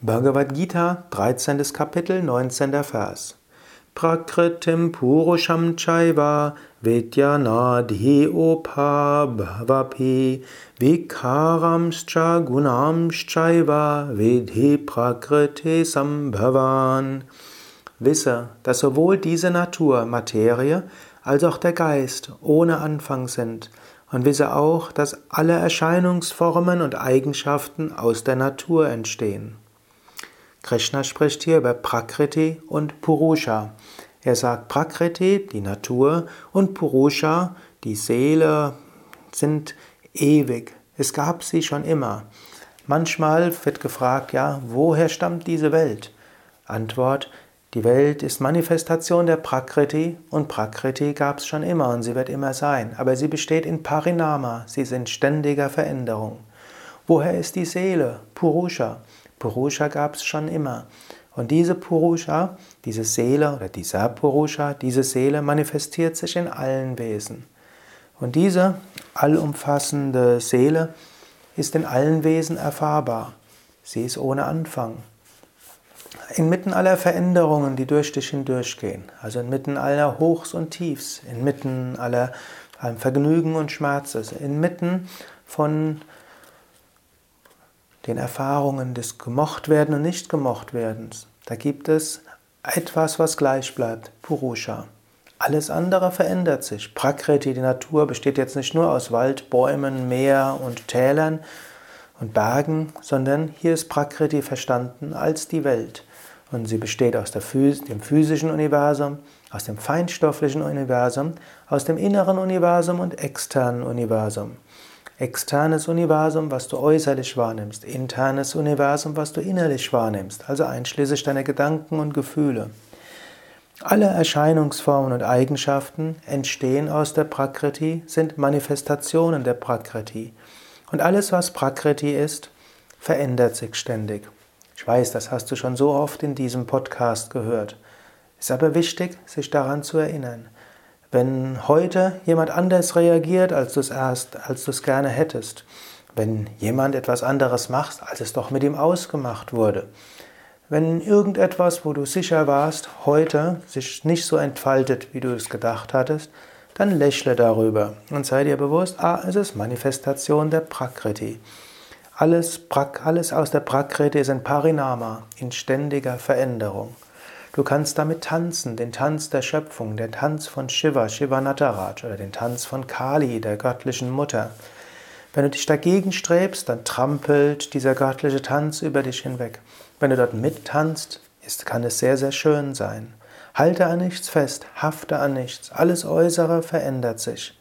Bhagavad Gita, 13. Kapitel, 19. Vers. Prakritim Purusham Chaiva Vidyanadhi Opa Bhavapi Vikaramscha Gunamschaiva Vidhi Prakriti Sambhavan. Wisse, dass sowohl diese Natur, Materie, als auch der Geist ohne Anfang sind. Und wisse auch, dass alle Erscheinungsformen und Eigenschaften aus der Natur entstehen. Krishna spricht hier über Prakriti und Purusha. Er sagt, Prakriti, die Natur, und Purusha, die Seele, sind ewig. Es gab sie schon immer. Manchmal wird gefragt, ja, woher stammt diese Welt? Antwort, die Welt ist Manifestation der Prakriti und Prakriti gab es schon immer und sie wird immer sein. Aber sie besteht in Parinama, sie in ständiger Veränderung. Woher ist die Seele? Purusha. Purusha gab es schon immer. Und diese Purusha, diese Seele oder dieser Purusha, diese Seele manifestiert sich in allen Wesen. Und diese allumfassende Seele ist in allen Wesen erfahrbar. Sie ist ohne Anfang. Inmitten aller Veränderungen, die durch dich hindurchgehen, also inmitten aller Hochs und Tiefs, inmitten aller Vergnügen und Schmerzes, inmitten von den Erfahrungen des Gemochtwerden und Nicht-Gemochtwerdens. Da gibt es etwas, was gleich bleibt, Purusha. Alles andere verändert sich. Prakriti, die Natur, besteht jetzt nicht nur aus Wald, Bäumen, Meer und Tälern und Bergen, sondern hier ist Prakriti verstanden als die Welt. Und sie besteht aus dem physischen Universum, aus dem feinstofflichen Universum, aus dem inneren Universum und externen Universum. Externes Universum, was du äußerlich wahrnimmst, internes Universum, was du innerlich wahrnimmst, also einschließlich deiner Gedanken und Gefühle. Alle Erscheinungsformen und Eigenschaften entstehen aus der Prakriti, sind Manifestationen der Prakriti. Und alles, was Prakriti ist, verändert sich ständig. Ich weiß, das hast du schon so oft in diesem Podcast gehört. Ist aber wichtig, sich daran zu erinnern. Wenn heute jemand anders reagiert, als du es erst, als du es gerne hättest, wenn jemand etwas anderes macht, als es doch mit ihm ausgemacht wurde, wenn irgendetwas, wo du sicher warst, heute sich nicht so entfaltet, wie du es gedacht hattest, dann lächle darüber und sei dir bewusst, ah, es ist Manifestation der Prakriti. Alles, alles aus der Prakriti ist ein Parinama, in ständiger Veränderung. Du kannst damit tanzen, den Tanz der Schöpfung, den Tanz von Shiva, Shiva Nataraj oder den Tanz von Kali, der göttlichen Mutter. Wenn du dich dagegen strebst, dann trampelt dieser göttliche Tanz über dich hinweg. Wenn du dort mittanzt, ist, kann es sehr, sehr schön sein. Halte an nichts fest, hafte an nichts, alles Äußere verändert sich.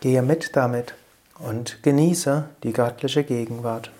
Gehe mit damit und genieße die göttliche Gegenwart.